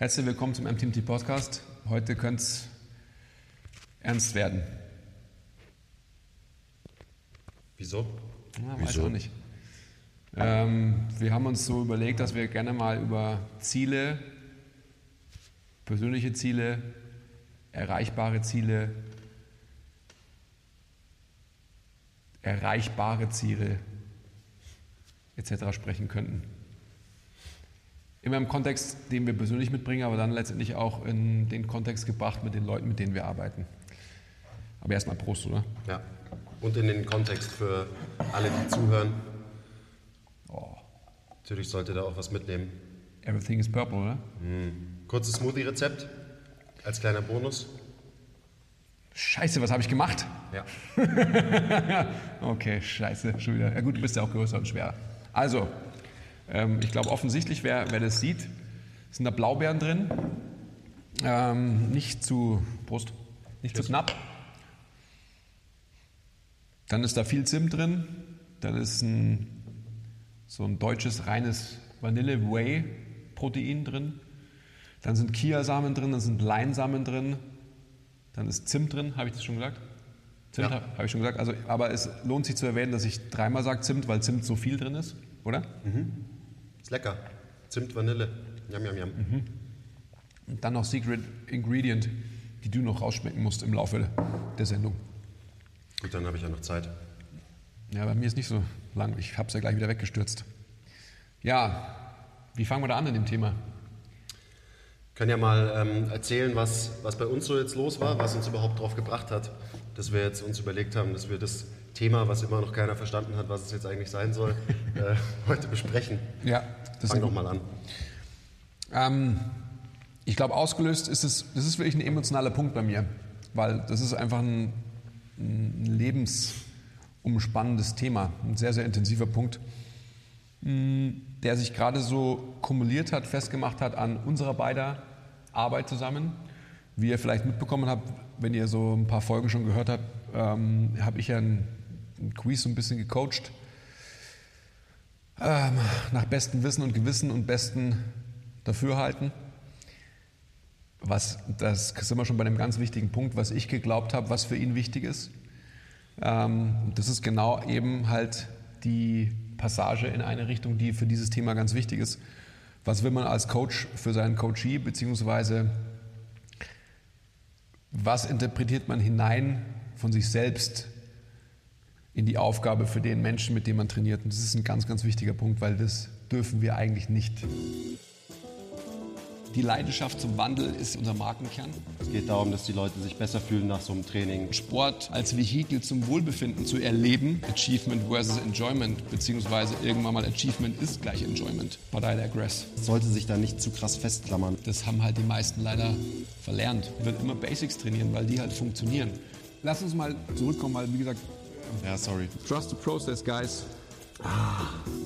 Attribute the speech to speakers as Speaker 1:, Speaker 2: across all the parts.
Speaker 1: Herzlich willkommen zum MTMT Podcast. Heute könnte es ernst werden.
Speaker 2: Wieso?
Speaker 1: Weiß
Speaker 2: Wieso?
Speaker 1: auch nicht. Ähm, wir haben uns so überlegt, dass wir gerne mal über Ziele, persönliche Ziele, erreichbare Ziele, erreichbare Ziele etc. sprechen könnten. Immer im Kontext, den wir persönlich mitbringen, aber dann letztendlich auch in den Kontext gebracht mit den Leuten, mit denen wir arbeiten. Aber erstmal Prost, oder?
Speaker 2: Ja. Und in den Kontext für alle, die zuhören.
Speaker 1: Oh,
Speaker 2: Natürlich sollte da auch was mitnehmen.
Speaker 1: everything is purple, oder?
Speaker 2: Kurzes Smoothie-Rezept als kleiner Bonus.
Speaker 1: Scheiße, was habe ich gemacht?
Speaker 2: Ja.
Speaker 1: Okay, scheiße, schon wieder. Ja gut, du bist ja auch größer und schwerer. Also, ähm, ich glaube offensichtlich, wer, wer das sieht, sind da Blaubeeren drin. Ähm, nicht zu, Prost, nicht zu knapp. Dann ist da viel Zimt drin. Dann ist ein, so ein deutsches reines Vanille-Whey-Protein drin. Dann sind Kiasamen drin, dann sind Leinsamen drin. Dann ist Zimt drin, habe ich das schon gesagt? Zimt
Speaker 2: Ja.
Speaker 1: habe ich schon gesagt. Also, aber es lohnt sich zu erwähnen, dass ich dreimal sage Zimt, weil Zimt so viel drin ist, oder?
Speaker 2: Ist lecker. Zimt, Vanille. Yum, yum, yum.
Speaker 1: Und dann noch Secret Ingredient, die du noch rausschmecken musst im Laufe der Sendung.
Speaker 2: Gut, dann habe ich ja noch Zeit.
Speaker 1: Ja, bei mir ist nicht so lang. Ich habe es ja gleich wieder weggestürzt. Ja, wie fangen wir da an in dem Thema?
Speaker 2: Können ja mal ähm, erzählen, was, was bei uns so jetzt los war, was uns überhaupt darauf gebracht hat, dass wir jetzt uns überlegt haben, dass wir das Thema, was immer noch keiner verstanden hat, was es jetzt eigentlich sein soll, äh, heute besprechen.
Speaker 1: Ja, das
Speaker 2: Fang doch mal an.
Speaker 1: Ähm, ich glaube, ausgelöst ist es, das ist wirklich ein emotionaler Punkt bei mir, weil das ist einfach ein, ein lebensumspannendes Thema, ein sehr, sehr intensiver Punkt, mh, der sich gerade so kumuliert hat, festgemacht hat an unserer beider Arbeit zusammen. Wie ihr vielleicht mitbekommen habt, wenn ihr so ein paar Folgen schon gehört habt, ähm, habe ich ja ein Quiz so ein bisschen gecoacht ähm, nach bestem Wissen und Gewissen und besten Dafürhalten. Was, das sind wir schon bei einem ganz wichtigen Punkt, was ich geglaubt habe, was für ihn wichtig ist. Ähm, das ist genau eben halt die Passage in eine Richtung, die für dieses Thema ganz wichtig ist. Was will man als Coach für seinen Coachee, beziehungsweise was interpretiert man hinein von sich selbst in die Aufgabe für den Menschen, mit dem man trainiert. Und das ist ein ganz, ganz wichtiger Punkt, weil das dürfen wir eigentlich nicht. Die Leidenschaft zum Wandel ist unser Markenkern.
Speaker 2: Es geht darum, dass die Leute sich besser fühlen nach so einem Training.
Speaker 1: Sport als Vehikel zum Wohlbefinden zu erleben. Achievement versus Enjoyment, beziehungsweise irgendwann mal Achievement ist gleich Enjoyment. But I digress.
Speaker 2: Sollte sich da nicht zu krass festklammern.
Speaker 1: Das haben halt die meisten leider verlernt. Wird immer Basics trainieren, weil die halt funktionieren. Lass uns mal zurückkommen, weil wie gesagt,
Speaker 2: Ja, sorry.
Speaker 1: trust the process, guys.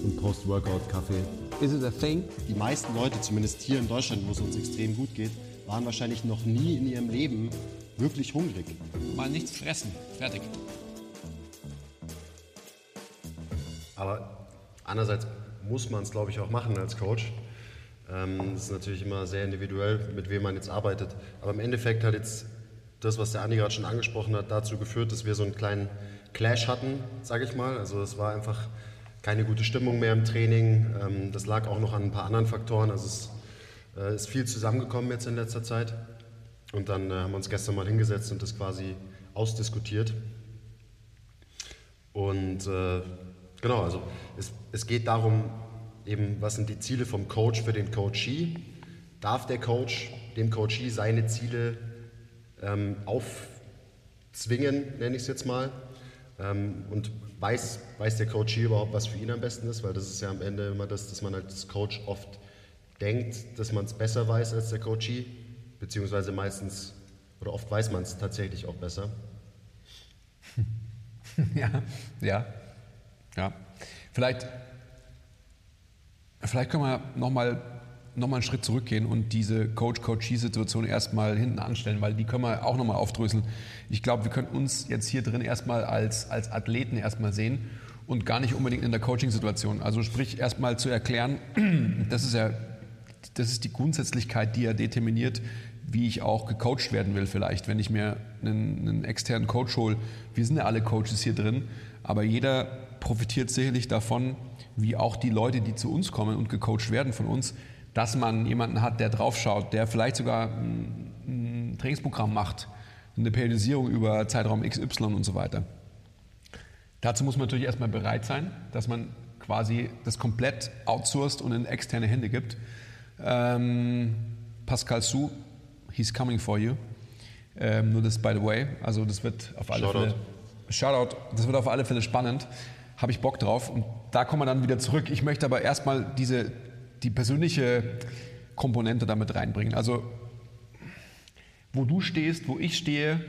Speaker 2: Und Post-Workout-Kaffee.
Speaker 1: Is it a thing?
Speaker 2: Die meisten Leute, zumindest hier in Deutschland, wo es uns extrem gut geht, waren wahrscheinlich noch nie in ihrem Leben wirklich hungrig.
Speaker 1: Mal nichts fressen. Fertig.
Speaker 2: Aber andererseits muss man es, glaube ich, auch machen als Coach. Ähm, Das ist natürlich immer sehr individuell, mit wem man jetzt arbeitet. Aber im Endeffekt hat jetzt das, was der Andi gerade schon angesprochen hat, dazu geführt, dass wir so einen kleinen Clash hatten, sage ich mal. Also es war einfach keine gute Stimmung mehr im Training. Ähm, Das lag auch noch an ein paar anderen Faktoren. Also es äh, ist viel zusammengekommen jetzt in letzter Zeit. Und dann äh, haben wir uns gestern mal hingesetzt und das quasi ausdiskutiert. Und äh, genau, also es, es geht darum, eben, was sind die Ziele vom Coach für den Coachee? Darf der Coach dem Coachee seine Ziele ähm, aufzwingen, nenne ich es jetzt mal? Ähm, und weiß, weiß der Coachee überhaupt, was für ihn am besten ist? Weil das ist ja am Ende immer das, dass man als Coach oft denkt, dass man es besser weiß als der Coachee, beziehungsweise meistens oder oft weiß man es tatsächlich auch besser.
Speaker 1: ja, ja, ja. Vielleicht, vielleicht können wir nochmal noch mal einen Schritt zurückgehen und diese Coach-Coachee-Situation erstmal hinten anstellen, weil die können wir auch nochmal aufdröseln. Ich glaube, wir können uns jetzt hier drin erstmal als, als Athleten erstmal sehen und gar nicht unbedingt in der Coaching-Situation. Also sprich erstmal zu erklären, das ist ja das ist die Grundsätzlichkeit, die ja determiniert, wie ich auch gecoacht werden will vielleicht. Wenn ich mir einen, einen externen Coach hole, wir sind ja alle Coaches hier drin, aber jeder profitiert sicherlich davon, wie auch die Leute, die zu uns kommen und gecoacht werden von uns, dass man jemanden hat, der draufschaut, der vielleicht sogar ein, ein Trainingsprogramm macht, eine Periodisierung über Zeitraum XY und so weiter. Dazu muss man natürlich erstmal bereit sein, dass man quasi das komplett outsourced und in externe Hände gibt. Ähm, Pascal Su, he's coming for you. Ähm, nur das by the way. Also das wird auf alle Shoutout. Fälle. Shoutout. Das wird auf alle Fälle spannend. Habe ich Bock drauf. Und da kommen wir dann wieder zurück. Ich möchte aber erstmal diese, die persönliche Komponente damit reinbringen. Also wo du stehst, wo ich stehe,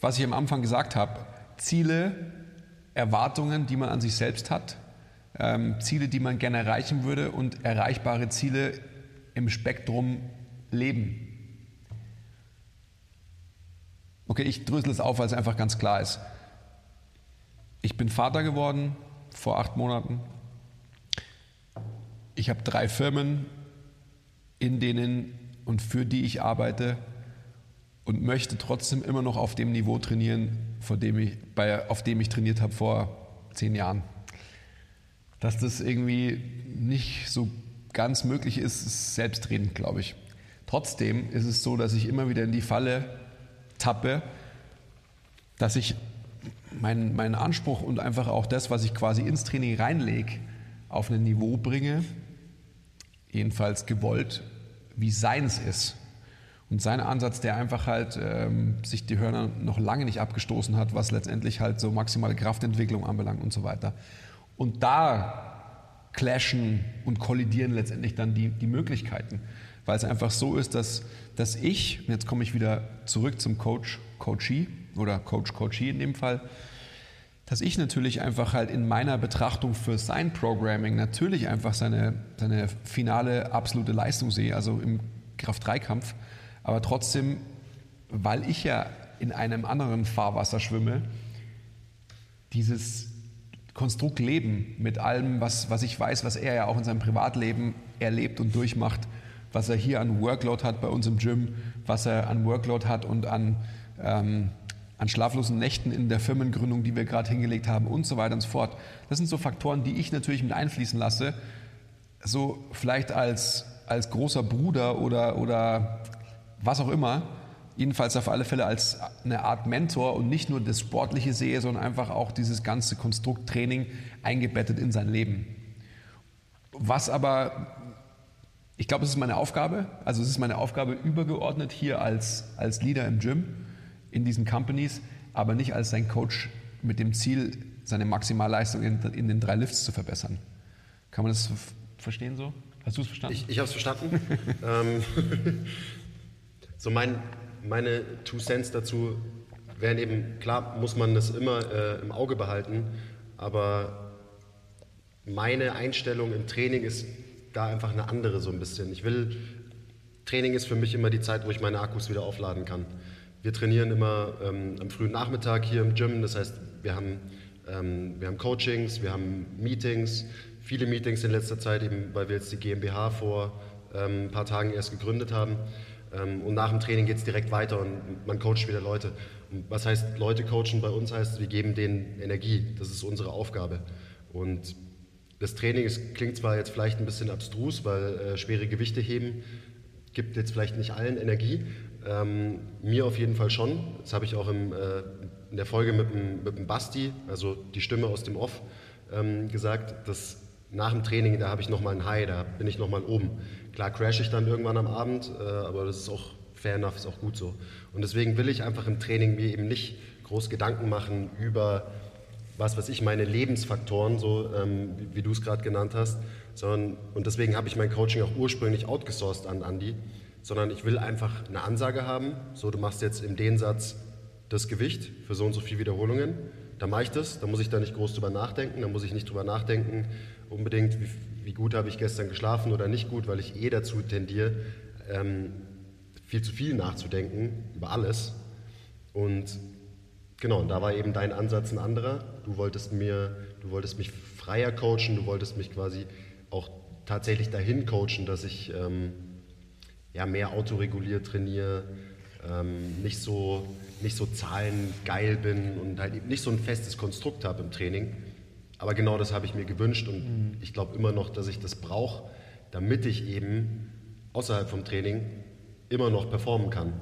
Speaker 1: was ich am Anfang gesagt habe, Ziele, Erwartungen, die man an sich selbst hat, ähm, Ziele, die man gerne erreichen würde und erreichbare Ziele im Spektrum Leben. Okay, ich drösel es auf, weil es einfach ganz klar ist. Ich bin Vater geworden vor acht Monaten. Ich habe drei Firmen, in denen und für die ich arbeite und möchte trotzdem immer noch auf dem Niveau trainieren, vor dem ich, bei, auf dem ich trainiert habe vor zehn Jahren. Dass das irgendwie nicht so ganz möglich ist, ist selbstredend, glaube ich. Trotzdem ist es so, dass ich immer wieder in die Falle tappe, dass ich meinen, meinen Anspruch und einfach auch das, was ich quasi ins Training reinlege, auf ein Niveau bringe, jedenfalls gewollt, wie seins ist. Und sein Ansatz, der einfach halt ähm, sich die Hörner noch lange nicht abgestoßen hat, was letztendlich halt so maximale Kraftentwicklung anbelangt und so weiter. Und da clashen und kollidieren letztendlich dann die, die Möglichkeiten. Weil es einfach so ist, dass, dass ich, jetzt komme ich wieder zurück zum Coach, Coachee oder Coach, Coachee in dem Fall, dass ich natürlich einfach halt in meiner Betrachtung für sein Programming natürlich einfach seine, seine finale absolute Leistung sehe, also im Kraft-3-Kampf aber trotzdem, weil ich ja in einem anderen Fahrwasser schwimme, dieses Konstrukt Leben mit allem, was, was ich weiß, was er ja auch in seinem Privatleben erlebt und durchmacht, was er hier an Workload hat bei uns im Gym, was er an Workload hat und an, ähm, an schlaflosen Nächten in der Firmengründung, die wir gerade hingelegt haben und so weiter und so fort. Das sind so Faktoren, die ich natürlich mit einfließen lasse, so vielleicht als, als großer Bruder oder, oder was auch immer, jedenfalls auf alle Fälle als eine Art Mentor und nicht nur das Sportliche sehe, sondern einfach auch dieses ganze Konstrukt Training eingebettet in sein Leben. Was aber, ich glaube, es ist meine Aufgabe, also es ist meine Aufgabe übergeordnet hier als, als Leader im Gym, in diesen Companies, aber nicht als sein Coach mit dem Ziel, seine Maximalleistung in, in den drei Lifts zu verbessern. Kann man das verstehen so? Hast du es verstanden?
Speaker 2: Ich, ich habe es verstanden. Ähm, so mein, meine Two Cents dazu wären eben, klar muss man das immer äh, im Auge behalten, aber meine Einstellung im Training ist da einfach eine andere so ein bisschen. Ich will, Training ist für mich immer die Zeit, wo ich meine Akkus wieder aufladen kann. Wir trainieren immer ähm, am frühen Nachmittag hier im Gym, das heißt, wir haben, ähm, wir haben Coachings, wir haben Meetings, viele Meetings in letzter Zeit, eben weil wir jetzt die GmbH vor ähm, ein paar Tagen erst gegründet haben. Ähm, und nach dem Training geht es direkt weiter und man coacht wieder Leute. Und was heißt Leute coachen bei uns heißt, wir geben denen Energie. Das ist unsere Aufgabe. Und das Training ist, klingt zwar jetzt vielleicht ein bisschen abstrus, weil äh, schwere Gewichte heben gibt jetzt vielleicht nicht allen Energie. Ähm, mir auf jeden Fall schon. Das habe ich auch im, äh, in der Folge mit dem, mit dem Basti, also die Stimme aus dem Off, ähm, gesagt, dass nach dem Training, da habe ich nochmal ein High, da bin ich nochmal oben. Klar crash ich dann irgendwann am Abend, äh, aber das ist auch fair enough, ist auch gut so. Und deswegen will ich einfach im Training mir eben nicht groß Gedanken machen über was weiß ich, meine Lebensfaktoren, so ähm, wie, wie du es gerade genannt hast, sondern, und deswegen habe ich mein Coaching auch ursprünglich outgesourced an Andy, sondern ich will einfach eine Ansage haben, so du machst jetzt im Dehnsatz das Gewicht für so und so viele Wiederholungen, dann mache ich das, da muss ich da nicht groß drüber nachdenken, da muss ich nicht drüber nachdenken, unbedingt, wie, wie gut habe ich gestern geschlafen oder nicht gut, weil ich eh dazu tendiere, ähm, viel zu viel nachzudenken über alles. Und genau, und da war eben dein Ansatz ein anderer. Du wolltest mir, du wolltest mich freier coachen, du wolltest mich quasi auch tatsächlich dahin coachen, dass ich, ähm, ja, mehr autoreguliert trainiere, ähm, nicht, so, nicht so zahlengeil bin und halt nicht so ein festes Konstrukt habe im Training. Aber genau das habe ich mir gewünscht und mhm. ich glaube immer noch, dass ich das brauche, damit ich eben außerhalb vom Training immer noch performen kann.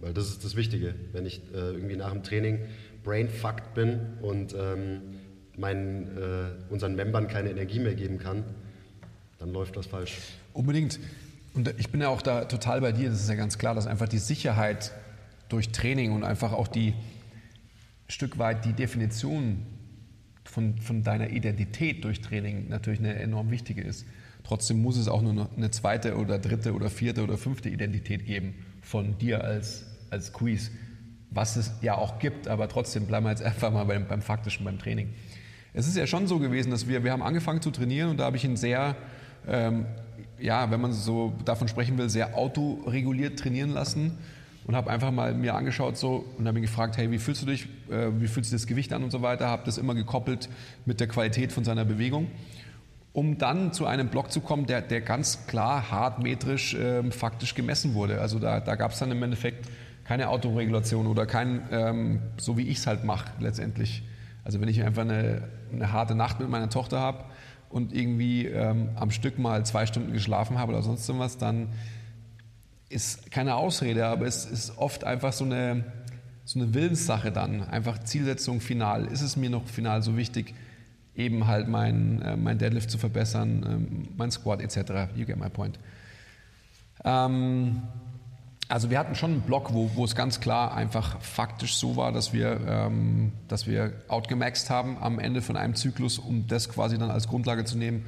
Speaker 2: Weil das ist das Wichtige. Wenn ich äh, irgendwie nach dem Training brainfucked bin und ähm, meinen, äh, unseren Membern keine Energie mehr geben kann, dann läuft das falsch.
Speaker 1: Unbedingt. Und ich bin ja auch da total bei dir. Das ist ja ganz klar, dass einfach die Sicherheit durch Training und einfach auch die Stück weit die Definition von, von deiner Identität durch Training natürlich eine enorm wichtige ist. Trotzdem muss es auch nur eine zweite oder dritte oder vierte oder fünfte Identität geben von dir als, als Quiz, was es ja auch gibt, aber trotzdem bleiben wir jetzt einfach mal beim, beim Faktischen, beim Training. Es ist ja schon so gewesen, dass wir, wir haben angefangen zu trainieren und da habe ich ihn sehr, ähm, ja, wenn man so davon sprechen will, sehr autoreguliert trainieren lassen und habe einfach mal mir angeschaut so und habe ihn gefragt, hey, wie fühlst du dich, äh, wie fühlt sich das Gewicht an und so weiter, habe das immer gekoppelt mit der Qualität von seiner Bewegung um dann zu einem Block zu kommen, der, der ganz klar hartmetrisch ähm, faktisch gemessen wurde. Also da, da gab es dann im Endeffekt keine Autoregulation oder kein, ähm, so wie ich es halt mache letztendlich. Also wenn ich einfach eine, eine harte Nacht mit meiner Tochter habe und irgendwie ähm, am Stück mal zwei Stunden geschlafen habe oder sonst irgendwas, dann ist keine Ausrede, aber es ist oft einfach so eine, so eine Willenssache dann. Einfach Zielsetzung final. Ist es mir noch final so wichtig, eben halt mein, äh, mein Deadlift zu verbessern, ähm, mein Squat etc. You get my point. Ähm, also wir hatten schon einen Block, wo, wo es ganz klar einfach faktisch so war, dass wir, ähm, dass wir outgemaxt haben am Ende von einem Zyklus, um das quasi dann als Grundlage zu nehmen,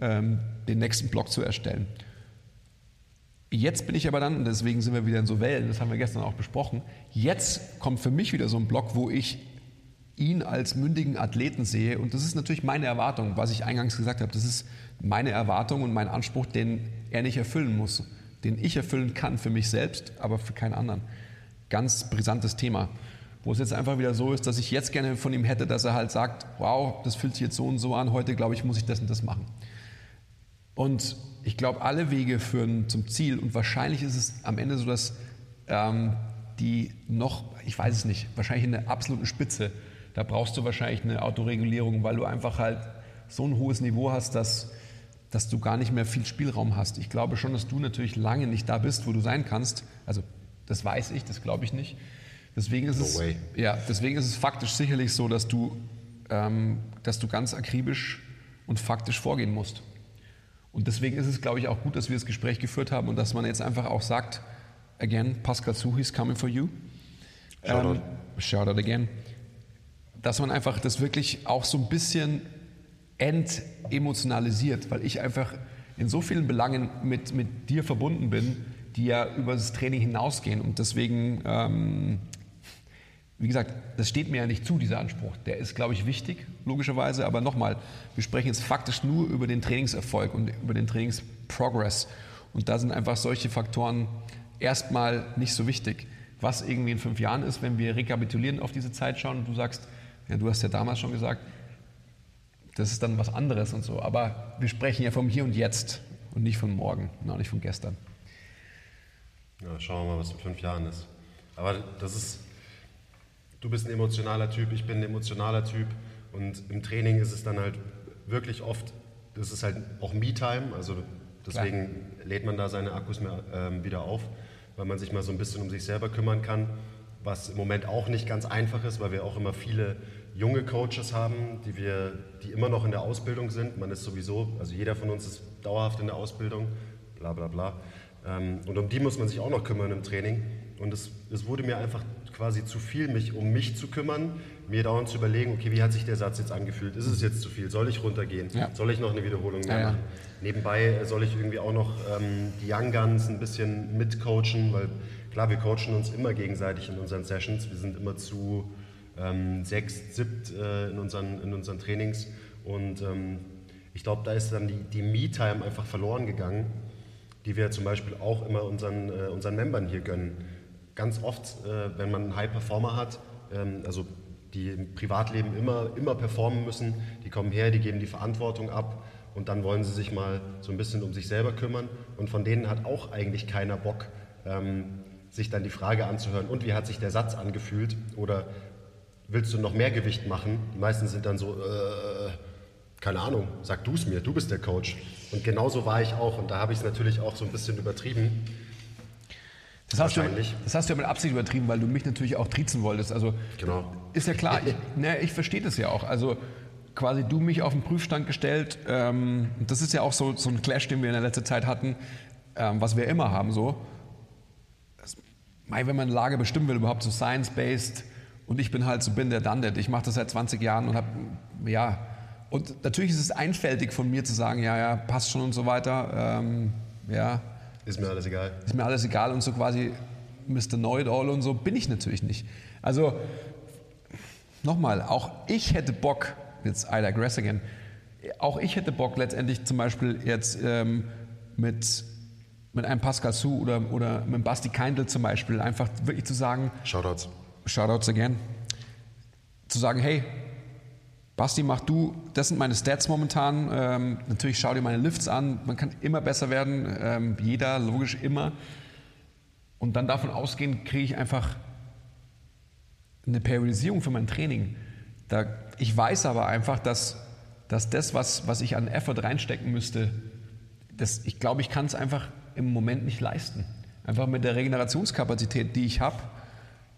Speaker 1: ähm, den nächsten Block zu erstellen. Jetzt bin ich aber dann, deswegen sind wir wieder in so Wellen, das haben wir gestern auch besprochen, jetzt kommt für mich wieder so ein Block, wo ich ihn als mündigen Athleten sehe. Und das ist natürlich meine Erwartung, was ich eingangs gesagt habe. Das ist meine Erwartung und mein Anspruch, den er nicht erfüllen muss, den ich erfüllen kann für mich selbst, aber für keinen anderen. Ganz brisantes Thema. Wo es jetzt einfach wieder so ist, dass ich jetzt gerne von ihm hätte, dass er halt sagt, wow, das fühlt sich jetzt so und so an, heute glaube ich, muss ich das und das machen. Und ich glaube, alle Wege führen zum Ziel und wahrscheinlich ist es am Ende so, dass ähm, die noch, ich weiß es nicht, wahrscheinlich in der absoluten Spitze da brauchst du wahrscheinlich eine Autoregulierung, weil du einfach halt so ein hohes Niveau hast, dass, dass du gar nicht mehr viel Spielraum hast. Ich glaube schon, dass du natürlich lange nicht da bist, wo du sein kannst. Also das weiß ich, das glaube ich nicht. Deswegen ist, no es, way. ja, deswegen ist es faktisch sicherlich so, dass du, ähm, dass du ganz akribisch und faktisch vorgehen musst. Und deswegen ist es, glaube ich, auch gut, dass wir das Gespräch geführt haben und dass man jetzt einfach auch sagt, again, Pascal Suchi is coming for you. Shout, ähm, out. shout out again dass man einfach das wirklich auch so ein bisschen entemotionalisiert, weil ich einfach in so vielen Belangen mit, mit dir verbunden bin, die ja über das Training hinausgehen. Und deswegen, ähm, wie gesagt, das steht mir ja nicht zu, dieser Anspruch. Der ist, glaube ich, wichtig, logischerweise. Aber nochmal, wir sprechen jetzt faktisch nur über den Trainingserfolg und über den Trainingsprogress. Und da sind einfach solche Faktoren erstmal nicht so wichtig. Was irgendwie in fünf Jahren ist, wenn wir rekapitulieren auf diese Zeit schauen und du sagst, ja, du hast ja damals schon gesagt, das ist dann was anderes und so. Aber wir sprechen ja vom Hier und Jetzt und nicht von morgen und auch nicht von gestern.
Speaker 2: Ja, schauen wir mal, was in fünf Jahren ist. Aber das ist, du bist ein emotionaler Typ, ich bin ein emotionaler Typ und im Training ist es dann halt wirklich oft, das ist halt auch Me-Time, also deswegen Klar. lädt man da seine Akkus mehr, äh, wieder auf, weil man sich mal so ein bisschen um sich selber kümmern kann was im Moment auch nicht ganz einfach ist, weil wir auch immer viele junge Coaches haben, die, wir, die immer noch in der Ausbildung sind. Man ist sowieso, also jeder von uns ist dauerhaft in der Ausbildung, bla bla bla. Ähm, und um die muss man sich auch noch kümmern im Training. Und es, es wurde mir einfach quasi zu viel, mich um mich zu kümmern, mir dauernd zu überlegen, okay, wie hat sich der Satz jetzt angefühlt? Ist es jetzt zu viel? Soll ich runtergehen? Ja. Soll ich noch eine Wiederholung mehr ja, machen? Ja. Nebenbei soll ich irgendwie auch noch ähm, die Young Guns ein bisschen mitcoachen, weil Klar, wir coachen uns immer gegenseitig in unseren Sessions. Wir sind immer zu ähm, sechs, siebt äh, in, unseren, in unseren Trainings. Und ähm, ich glaube, da ist dann die, die Me-Time einfach verloren gegangen, die wir zum Beispiel auch immer unseren, äh, unseren Membern hier gönnen. Ganz oft, äh, wenn man einen High-Performer hat, ähm, also die im Privatleben immer, immer performen müssen, die kommen her, die geben die Verantwortung ab und dann wollen sie sich mal so ein bisschen um sich selber kümmern und von denen hat auch eigentlich keiner Bock, ähm, sich dann die Frage anzuhören, und wie hat sich der Satz angefühlt oder willst du noch mehr Gewicht machen? Die meisten sind dann so, äh, keine Ahnung, sag du es mir, du bist der Coach. Und genauso war ich auch und da habe ich es natürlich auch so ein bisschen übertrieben.
Speaker 1: Das hast, du, das hast du ja mit Absicht übertrieben, weil du mich natürlich auch triezen wolltest. Also
Speaker 2: genau.
Speaker 1: ist ja klar, ich, ne, ich verstehe das ja auch. Also quasi du mich auf den Prüfstand gestellt. Ähm, das ist ja auch so, so ein Clash, den wir in der letzten Zeit hatten, ähm, was wir immer haben so. Das, wenn man eine Lage bestimmen will, überhaupt so science-based und ich bin halt so bin der Dundet. Ich mache das seit 20 Jahren und habe, ja, und natürlich ist es einfältig von mir zu sagen, ja, ja, passt schon und so weiter. Ähm, ja.
Speaker 2: Ist mir alles egal.
Speaker 1: Ist mir alles egal und so quasi Mr. Know-it-all und so bin ich natürlich nicht. Also, nochmal, auch ich hätte Bock, jetzt I digress again, auch ich hätte Bock letztendlich zum Beispiel jetzt ähm, mit, mit einem Pascal Su oder, oder mit Basti Keindl zum Beispiel einfach wirklich zu sagen,
Speaker 2: Shoutouts.
Speaker 1: Shoutouts again, zu sagen, hey, Basti, mach du, das sind meine Stats momentan. Ähm, natürlich schau dir meine Lifts an, man kann immer besser werden, ähm, jeder, logisch immer. Und dann davon ausgehen, kriege ich einfach eine Periodisierung für mein Training. Da, ich weiß aber einfach, dass, dass das, was, was ich an Effort reinstecken müsste, das, ich glaube, ich kann es einfach im Moment nicht leisten. Einfach mit der Regenerationskapazität, die ich habe,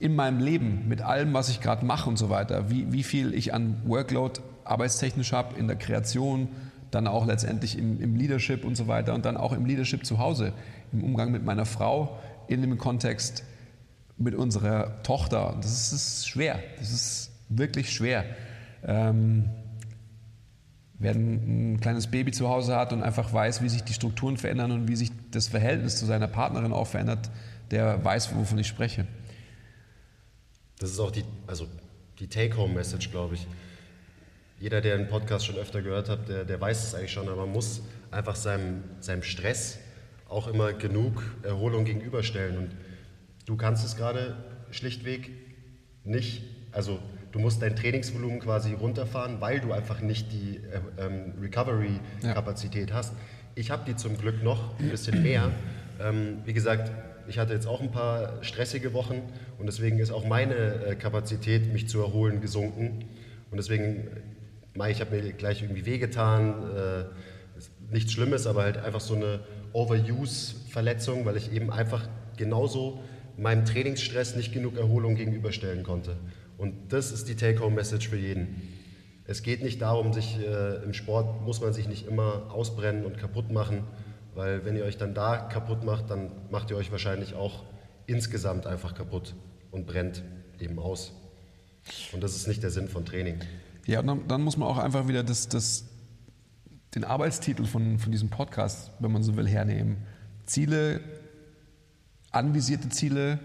Speaker 1: in meinem Leben, mit allem, was ich gerade mache und so weiter, wie, wie viel ich an Workload arbeitstechnisch habe, in der Kreation, dann auch letztendlich im, im, Leadership und so weiter und dann auch im Leadership zu Hause, im Umgang mit meiner Frau, in dem Kontext mit unserer Tochter. Das ist, das ist schwer, das ist wirklich schwer. Ähm, wer ein, ein kleines Baby zu Hause hat und einfach weiß, wie sich die Strukturen verändern und wie sich das Verhältnis zu seiner Partnerin auch verändert, der weiß, wovon ich spreche.
Speaker 2: Das ist auch die, also die Take-Home-Message, glaube ich. Jeder, der einen Podcast schon öfter gehört hat, der, der weiß es eigentlich schon, aber man muss einfach seinem, seinem Stress auch immer genug Erholung gegenüberstellen. Und du kannst es gerade schlichtweg nicht. Also du musst dein Trainingsvolumen quasi runterfahren, weil du einfach nicht die äh, ähm, Recovery-Kapazität ja. hast. Ich habe die zum Glück noch ein bisschen mehr. Ähm, wie gesagt, ich hatte jetzt auch ein paar stressige Wochen und deswegen ist auch meine äh, Kapazität, mich zu erholen, gesunken. Und deswegen, ich habe mir gleich irgendwie wehgetan, äh, nichts Schlimmes, aber halt einfach so eine Overuse-Verletzung, weil ich eben einfach genauso meinem Trainingsstress nicht genug Erholung gegenüberstellen konnte. Und das ist die Take-Home-Message für jeden. Es geht nicht darum, sich äh, im Sport muss man sich nicht immer ausbrennen und kaputt machen, weil wenn ihr euch dann da kaputt macht, dann macht ihr euch wahrscheinlich auch insgesamt einfach kaputt und brennt eben aus. Und das ist nicht der Sinn von Training.
Speaker 1: Ja, dann, dann muss man auch einfach wieder das, das, den Arbeitstitel von, von diesem Podcast, wenn man so will, hernehmen. Ziele, anvisierte Ziele,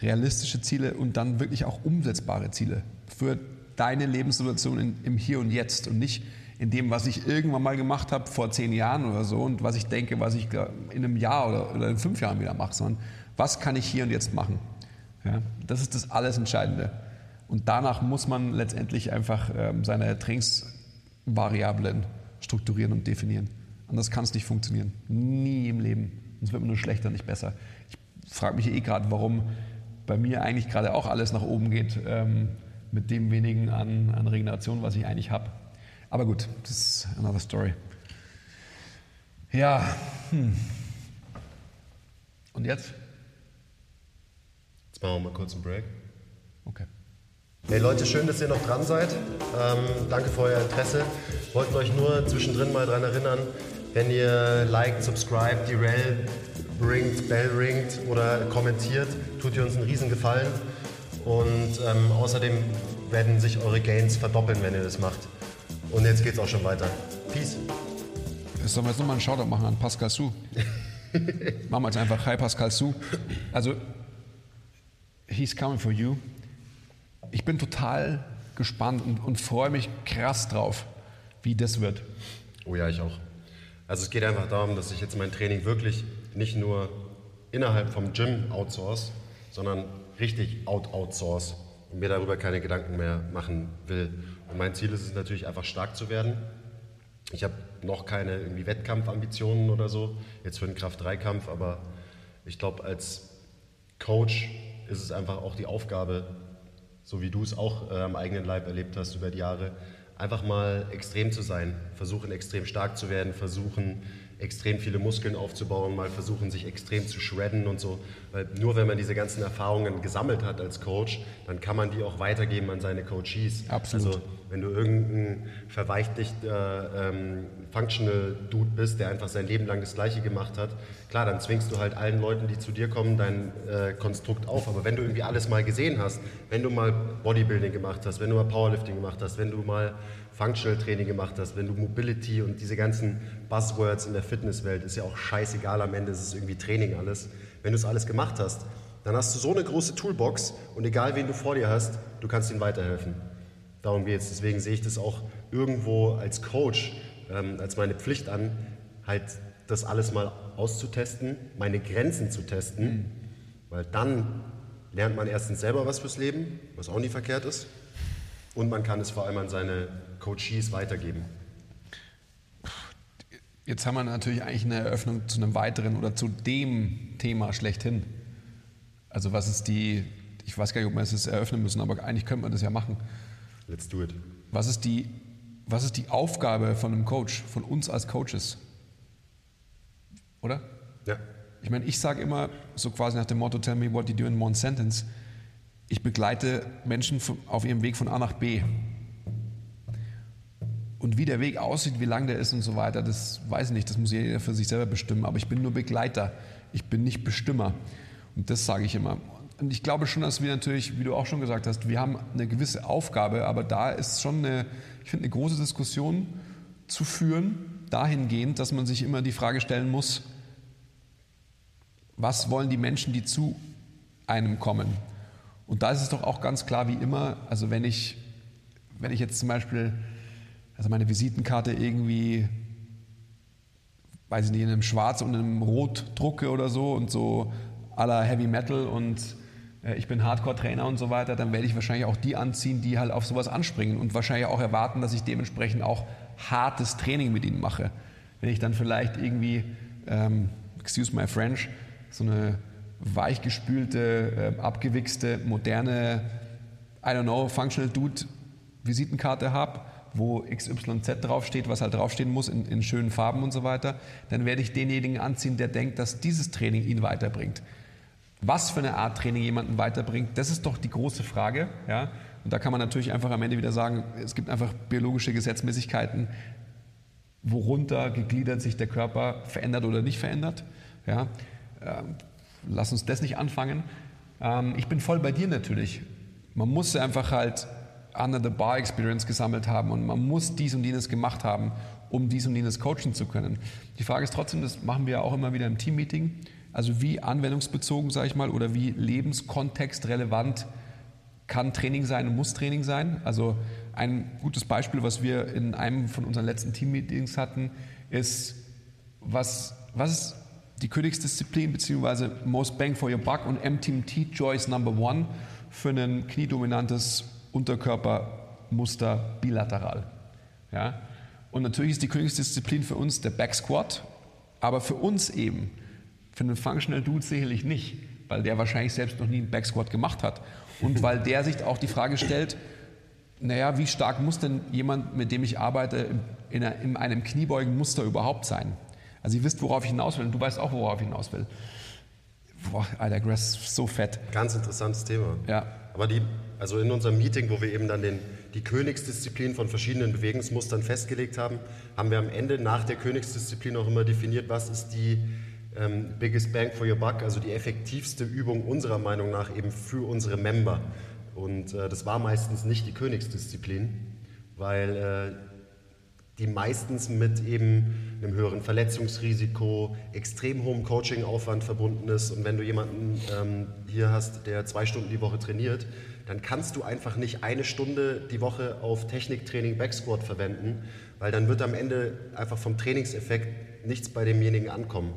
Speaker 1: realistische Ziele und dann wirklich auch umsetzbare Ziele für deine Lebenssituation in, im Hier und Jetzt und nicht in dem, was ich irgendwann mal gemacht habe vor zehn Jahren oder so und was ich denke, was ich in einem Jahr oder, oder in fünf Jahren wieder mache, sondern was kann ich hier und jetzt machen? Ja, das ist das alles Entscheidende. Und danach muss man letztendlich einfach ähm, seine Trainingsvariablen strukturieren und definieren. Anders kann es nicht funktionieren. Nie im Leben. Sonst wird man nur schlechter, nicht besser. Ich frage mich eh gerade, warum bei mir eigentlich gerade auch alles nach oben geht ähm, mit dem wenigen an, an Regeneration, was ich eigentlich habe. Aber gut, das ist another story. Ja. Hm. Und jetzt?
Speaker 2: Machen wir mal kurz einen Break.
Speaker 1: Okay.
Speaker 2: Hey Leute, schön, dass ihr noch dran seid. Ähm, danke für euer Interesse. Wollten euch nur zwischendrin mal daran erinnern, wenn ihr liked, subscribe, die Rail ringt, Bell ringt oder kommentiert, tut ihr uns einen riesen Gefallen. Und ähm, außerdem werden sich eure Gains verdoppeln, wenn ihr das macht. Und jetzt geht's auch schon weiter. Peace.
Speaker 1: Sollen wir jetzt nochmal einen Shoutout machen an Pascal Su. machen wir jetzt einfach Hi Pascal Su. Also, he's coming for you. Ich bin total gespannt und, und freue mich krass drauf, wie das wird.
Speaker 2: Oh ja, ich auch. Also es geht einfach darum, dass ich jetzt mein Training wirklich nicht nur innerhalb vom Gym outsource, sondern richtig out-outsource und mir darüber keine Gedanken mehr machen will. Und mein Ziel ist es natürlich einfach stark zu werden Ich habe noch keine irgendwie Wettkampfambitionen oder so, jetzt für den Kraft-3-Kampf, aber ich glaube, als Coach ist es einfach auch die Aufgabe, so wie du es auch äh, am eigenen Leib erlebt hast über die Jahre, einfach mal extrem zu sein, versuchen extrem stark zu werden, versuchen extrem viele Muskeln aufzubauen, mal versuchen, sich extrem zu shredden und so. Weil nur wenn man diese ganzen Erfahrungen gesammelt hat als Coach, dann kann man die auch weitergeben an seine Coaches.
Speaker 1: Absolut.
Speaker 2: Also wenn du irgendein verweichlichter ähm, Functional Dude bist, der einfach sein Leben lang das Gleiche gemacht hat, klar, dann zwingst du halt allen Leuten, die zu dir kommen, dein äh, Konstrukt auf. Aber wenn du irgendwie alles mal gesehen hast, wenn du mal Bodybuilding gemacht hast, wenn du mal Powerlifting gemacht hast, wenn du mal Functional Training gemacht hast, wenn du Mobility und diese ganzen Buzzwords in der Fitnesswelt, ist ja auch scheißegal, am Ende ist es irgendwie Training alles. Wenn du es alles gemacht hast, dann hast du so eine große Toolbox und egal wen du vor dir hast, du kannst ihnen weiterhelfen. Darum geht es. Deswegen sehe ich das auch irgendwo als Coach, ähm, als meine Pflicht an, halt das alles mal auszutesten, meine Grenzen zu testen, mhm. weil dann lernt man erstens selber was fürs Leben, was auch nie verkehrt ist, und man kann es vor allem an seine Coaches weitergeben.
Speaker 1: Jetzt haben wir natürlich eigentlich eine Eröffnung zu einem weiteren oder zu dem Thema schlechthin. Also was ist die, ich weiß gar nicht, ob wir es jetzt eröffnen müssen, aber eigentlich könnte man das ja machen.
Speaker 2: Let's do it.
Speaker 1: Was ist die, was ist die Aufgabe von einem Coach, von uns als Coaches? Oder?
Speaker 2: Ja.
Speaker 1: Ich meine, ich sage immer so quasi nach dem Motto, tell me what you do in one sentence. Ich begleite Menschen auf ihrem Weg von A nach B. Und wie der Weg aussieht, wie lang der ist und so weiter, das weiß ich nicht, das muss jeder für sich selber bestimmen. Aber ich bin nur Begleiter, ich bin nicht Bestimmer. Und das sage ich immer. Und ich glaube schon, dass wir natürlich, wie du auch schon gesagt hast, wir haben eine gewisse Aufgabe, aber da ist schon eine, ich finde, eine große Diskussion zu führen, dahingehend, dass man sich immer die Frage stellen muss, was wollen die Menschen, die zu einem kommen? Und da ist es doch auch ganz klar wie immer, also wenn ich, wenn ich jetzt zum Beispiel also meine Visitenkarte irgendwie, weiß ich nicht, in einem Schwarz und in einem Rot drucke oder so und so aller Heavy Metal und äh, ich bin Hardcore-Trainer und so weiter, dann werde ich wahrscheinlich auch die anziehen, die halt auf sowas anspringen und wahrscheinlich auch erwarten, dass ich dementsprechend auch hartes Training mit ihnen mache. Wenn ich dann vielleicht irgendwie, ähm, excuse my French, so eine weichgespülte, äh, abgewichste, moderne, I don't know, Functional Dude Visitenkarte habe, wo XYZ draufsteht, was halt draufstehen muss in, in schönen Farben und so weiter, dann werde ich denjenigen anziehen, der denkt, dass dieses Training ihn weiterbringt. Was für eine Art Training jemanden weiterbringt, das ist doch die große Frage. Ja? Und da kann man natürlich einfach am Ende wieder sagen, es gibt einfach biologische Gesetzmäßigkeiten, worunter gegliedert sich der Körper verändert oder nicht verändert. Ja? Lass uns das nicht anfangen. Ähm, ich bin voll bei dir natürlich. Man muss einfach halt under the bar Experience gesammelt haben und man muss dies und jenes gemacht haben, um dies und jenes coachen zu können. Die Frage ist trotzdem, das machen wir ja auch immer wieder im Teammeeting, also wie anwendungsbezogen, sage ich mal, oder wie lebenskontextrelevant kann Training sein und muss Training sein. Also ein gutes Beispiel, was wir in einem von unseren letzten Teammeetings hatten, ist, was, was ist die Königsdisziplin bzw. Most Bang for Your Buck und MTMT Choice Number One für ein kniedominantes Unterkörpermuster bilateral. Ja? Und natürlich ist die Königsdisziplin für uns der Back Squat, aber für uns eben, für einen Functional Dude sicherlich nicht, weil der wahrscheinlich selbst noch nie einen Back Squat gemacht hat und weil der sich auch die Frage stellt, naja, wie stark muss denn jemand, mit dem ich arbeite, in, in einem Kniebeugenmuster überhaupt sein? Also ihr wisst, worauf ich hinaus will und du weißt auch, worauf ich hinaus will. Boah, Alter, Grass, so fett.
Speaker 2: Ganz interessantes Thema.
Speaker 1: Ja.
Speaker 2: Aber die, also in unserem Meeting, wo wir eben dann den, die Königsdisziplin von verschiedenen Bewegungsmustern festgelegt haben, haben wir am Ende nach der Königsdisziplin auch immer definiert, was ist die ähm, Biggest Bang for Your Buck, also die effektivste Übung unserer Meinung nach eben für unsere Member. Und äh, das war meistens nicht die Königsdisziplin, weil äh, die meistens mit eben einem höheren Verletzungsrisiko, extrem hohem Coaching-Aufwand verbunden ist. Und wenn du jemanden ähm, hier hast, der zwei Stunden die Woche trainiert, dann kannst du einfach nicht eine Stunde die Woche auf Techniktraining Backsquat verwenden, weil dann wird am Ende einfach vom Trainingseffekt nichts bei demjenigen ankommen.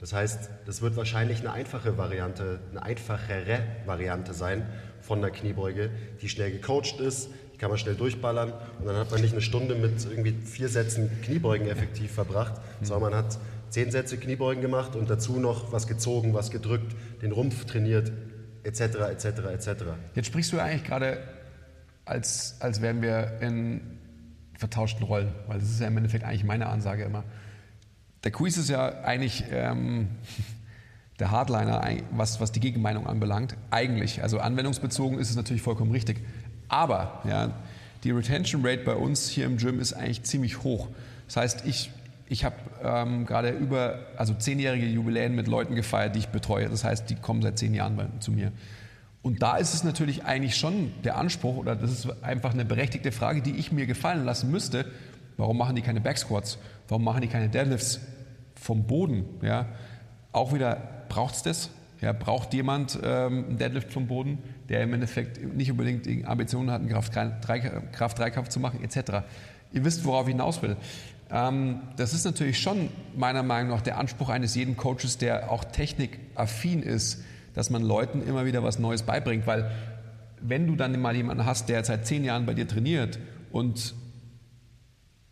Speaker 2: Das heißt, das wird wahrscheinlich eine einfache Variante, eine einfachere Variante sein von der Kniebeuge, die schnell gecoacht ist, kann man schnell durchballern und dann hat man nicht eine Stunde mit irgendwie vier Sätzen Kniebeugen effektiv verbracht, mhm. sondern man hat zehn Sätze Kniebeugen gemacht und dazu noch was gezogen, was gedrückt, den Rumpf trainiert, etc., etc., etc.
Speaker 1: Jetzt sprichst du eigentlich gerade, als, als wären wir in vertauschten Rollen, weil das ist ja im Endeffekt eigentlich meine Ansage immer. Der Quiz ist ja eigentlich ähm, der Hardliner, was, was die Gegenmeinung anbelangt. Eigentlich, also anwendungsbezogen ist es natürlich vollkommen richtig. Aber ja, die Retention Rate bei uns hier im Gym ist eigentlich ziemlich hoch. Das heißt, ich ich habe ähm, gerade über, also zehnjährige Jubiläen mit Leuten gefeiert, die ich betreue. Das heißt, die kommen seit zehn Jahren bei, zu mir. Und da ist es natürlich eigentlich schon der Anspruch, oder das ist einfach eine berechtigte Frage, die ich mir gefallen lassen müsste. Warum machen die keine Backsquats? Warum machen die keine Deadlifts vom Boden? Ja? Auch wieder, braucht es das? Ja, braucht jemand ähm, einen Deadlift vom Boden, der im Endeffekt nicht unbedingt Ambitionen hat, einen Kraft-3-Kampf zu machen, etc. Ihr wisst, worauf ich hinaus will. Ähm, das ist natürlich schon meiner Meinung nach der Anspruch eines jeden Coaches, der auch technikaffin ist, dass man Leuten immer wieder was Neues beibringt, weil wenn du dann mal jemanden hast, der seit zehn Jahren bei dir trainiert und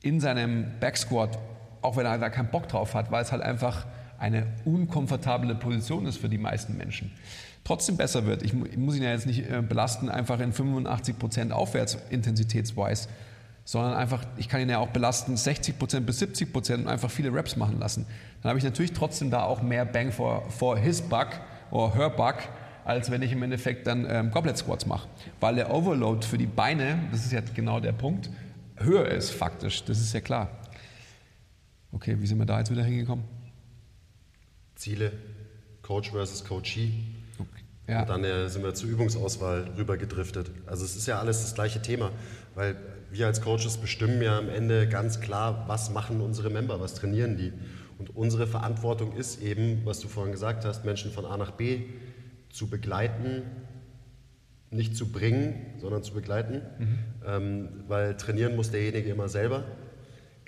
Speaker 1: in seinem Backsquat, auch wenn er da keinen Bock drauf hat, weil es halt einfach eine unkomfortable Position ist für die meisten Menschen, trotzdem besser wird. Ich, muss ihn ja jetzt nicht äh, belasten, einfach in 85 Prozent aufwärts intensitätsweise sondern einfach, ich kann ihn ja auch belasten, 60% bis 70% und einfach viele Reps machen lassen. Dann habe ich natürlich trotzdem da auch mehr Bang for, for his buck oder her buck, als wenn ich im Endeffekt dann ähm, Goblet Squats mache. Weil der Overload für die Beine, das ist jetzt genau der Punkt, höher ist faktisch, das ist ja klar. Okay, wie sind wir da jetzt wieder hingekommen?
Speaker 2: Ziele, Coach versus Coachee. Okay. Ja. Und dann äh, sind wir zur Übungsauswahl rüber gedriftet. Also es ist ja alles das gleiche Thema, weil wir als Coaches bestimmen ja am Ende ganz klar, was machen unsere Member, was trainieren die. Und unsere Verantwortung ist eben, was du vorhin gesagt hast, Menschen von A nach B zu begleiten, nicht zu bringen, sondern zu begleiten, mhm. ähm, weil trainieren muss derjenige immer selber.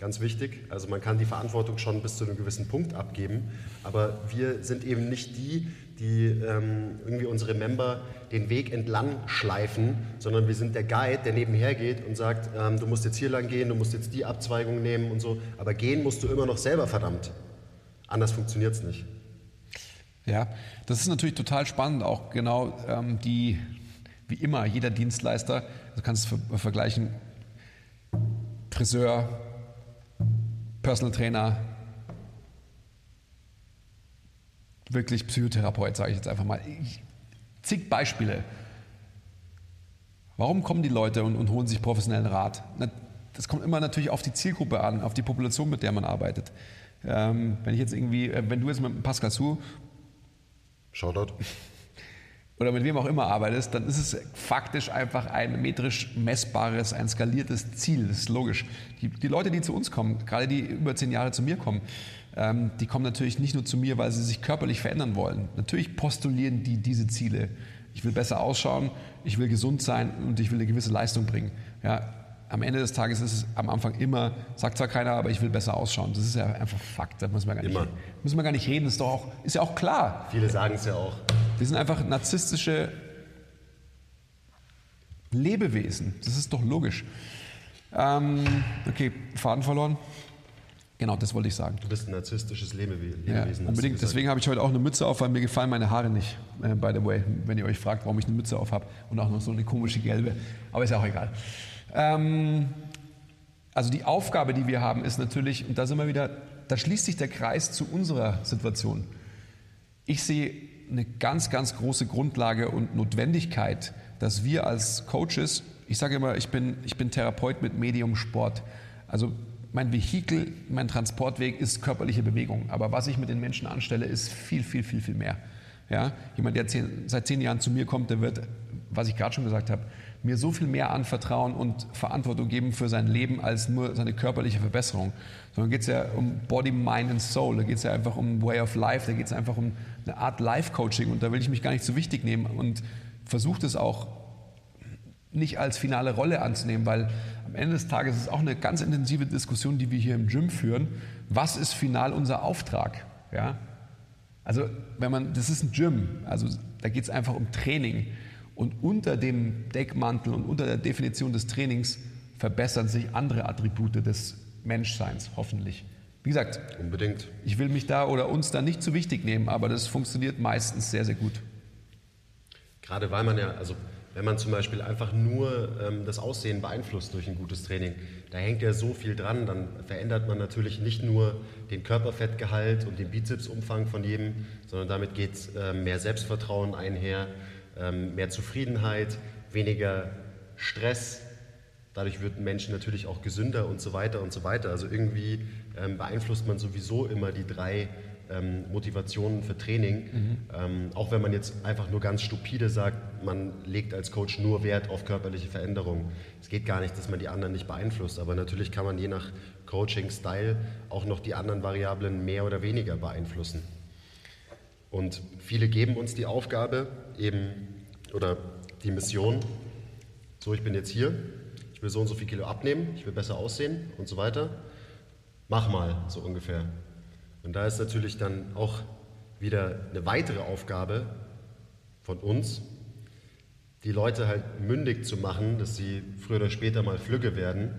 Speaker 2: Ganz wichtig. Also man kann die Verantwortung schon bis zu einem gewissen Punkt abgeben, aber wir sind eben nicht die, die ähm, irgendwie unsere Member den Weg entlang schleifen, sondern wir sind der Guide, der nebenher geht und sagt, ähm, du musst jetzt hier lang gehen, du musst jetzt die Abzweigung nehmen und so. Aber gehen musst du immer noch selber, verdammt. Anders funktioniert es nicht.
Speaker 1: Ja, das ist natürlich total spannend, auch genau ähm, die, wie immer, jeder Dienstleister, du kannst es vergleichen, Friseur, Personal Trainer, wirklich Psychotherapeut, sage ich jetzt einfach mal. Ich, zig Beispiele. Warum kommen die Leute und, und holen sich professionellen Rat? Das kommt immer natürlich auf die Zielgruppe an, auf die Population, mit der man arbeitet. Ähm, wenn ich jetzt irgendwie, äh, wenn du jetzt mit Pascal Su
Speaker 2: Shoutout
Speaker 1: oder mit wem auch immer arbeitest, dann ist es faktisch einfach ein metrisch messbares, ein skaliertes Ziel. Das ist logisch. Die, die Leute, die zu uns kommen, gerade die über zehn Jahre zu mir kommen, ähm, die kommen natürlich nicht nur zu mir, weil sie sich körperlich verändern wollen. Natürlich postulieren die diese Ziele. Ich will besser ausschauen, ich will gesund sein und ich will eine gewisse Leistung bringen. Ja, am Ende des Tages ist es am Anfang immer, sagt zwar keiner, aber ich will besser ausschauen. Das ist ja einfach Fakt, da müssen wir gar nicht, immer. müssen wir gar nicht reden, ist, doch auch, ist ja auch klar.
Speaker 2: Viele sagen es ja auch.
Speaker 1: Wir sind einfach narzisstische Lebewesen, das ist doch logisch. Ähm, okay, Faden verloren. Genau, das wollte ich sagen.
Speaker 2: Du bist ein narzisstisches Lebewesen.
Speaker 1: Ja, unbedingt. Deswegen habe ich heute auch eine Mütze auf, weil mir gefallen meine Haare nicht. Äh, by the way, wenn ihr euch fragt, warum ich eine Mütze auf habe und auch noch so eine komische gelbe. Aber ist ja auch egal. Ähm, also die Aufgabe, die wir haben, ist natürlich, und da sind wir wieder, da schließt sich der Kreis zu unserer Situation. Ich sehe eine ganz, ganz große Grundlage und Notwendigkeit, dass wir als Coaches, ich sage immer, ich bin, ich bin Therapeut mit Medium Sport. Also mein Vehikel, mein Transportweg ist körperliche Bewegung. Aber was ich mit den Menschen anstelle, ist viel, viel, viel, viel mehr. Ja? Jemand, der zehn, seit zehn Jahren zu mir kommt, der wird, was ich gerade schon gesagt habe, mir so viel mehr anvertrauen und Verantwortung geben für sein Leben als nur seine körperliche Verbesserung. Sondern geht es ja um Body, Mind and Soul. Da geht es ja einfach um Way of Life. Da geht es einfach um eine Art Life-Coaching. Und da will ich mich gar nicht so wichtig nehmen und versuche das auch nicht als finale Rolle anzunehmen, weil am Ende des Tages ist es auch eine ganz intensive Diskussion, die wir hier im Gym führen. Was ist final unser Auftrag? Ja? Also wenn man, das ist ein Gym, also da geht es einfach um Training. Und unter dem Deckmantel und unter der Definition des Trainings verbessern sich andere Attribute des Menschseins, hoffentlich. Wie gesagt,
Speaker 2: Unbedingt.
Speaker 1: ich will mich da oder uns da nicht zu wichtig nehmen, aber das funktioniert meistens sehr, sehr gut.
Speaker 2: Gerade weil man ja, also wenn man zum Beispiel einfach nur ähm, das Aussehen beeinflusst durch ein gutes Training, da hängt ja so viel dran, dann verändert man natürlich nicht nur den Körperfettgehalt und den Bizepsumfang von jedem, sondern damit geht ähm, mehr Selbstvertrauen einher, mehr Zufriedenheit, weniger Stress. Dadurch wird ein Mensch natürlich auch gesünder und so weiter und so weiter. Also irgendwie ähm, beeinflusst man sowieso immer die drei ähm, Motivationen für Training. Mhm. Ähm, auch wenn man jetzt einfach nur ganz stupide sagt, man legt als Coach nur Wert auf körperliche Veränderungen. Es geht gar nicht, dass man die anderen nicht beeinflusst, aber natürlich kann man je nach Coaching-Style auch noch die anderen Variablen mehr oder weniger beeinflussen. Und viele geben uns die Aufgabe eben oder die Mission, so ich bin jetzt hier, ich will so und so viel Kilo abnehmen, ich will besser aussehen und so weiter. Mach mal, so ungefähr. Und da ist natürlich dann auch wieder eine weitere Aufgabe von uns, die Leute halt mündig zu machen, dass sie früher oder später mal Flügge werden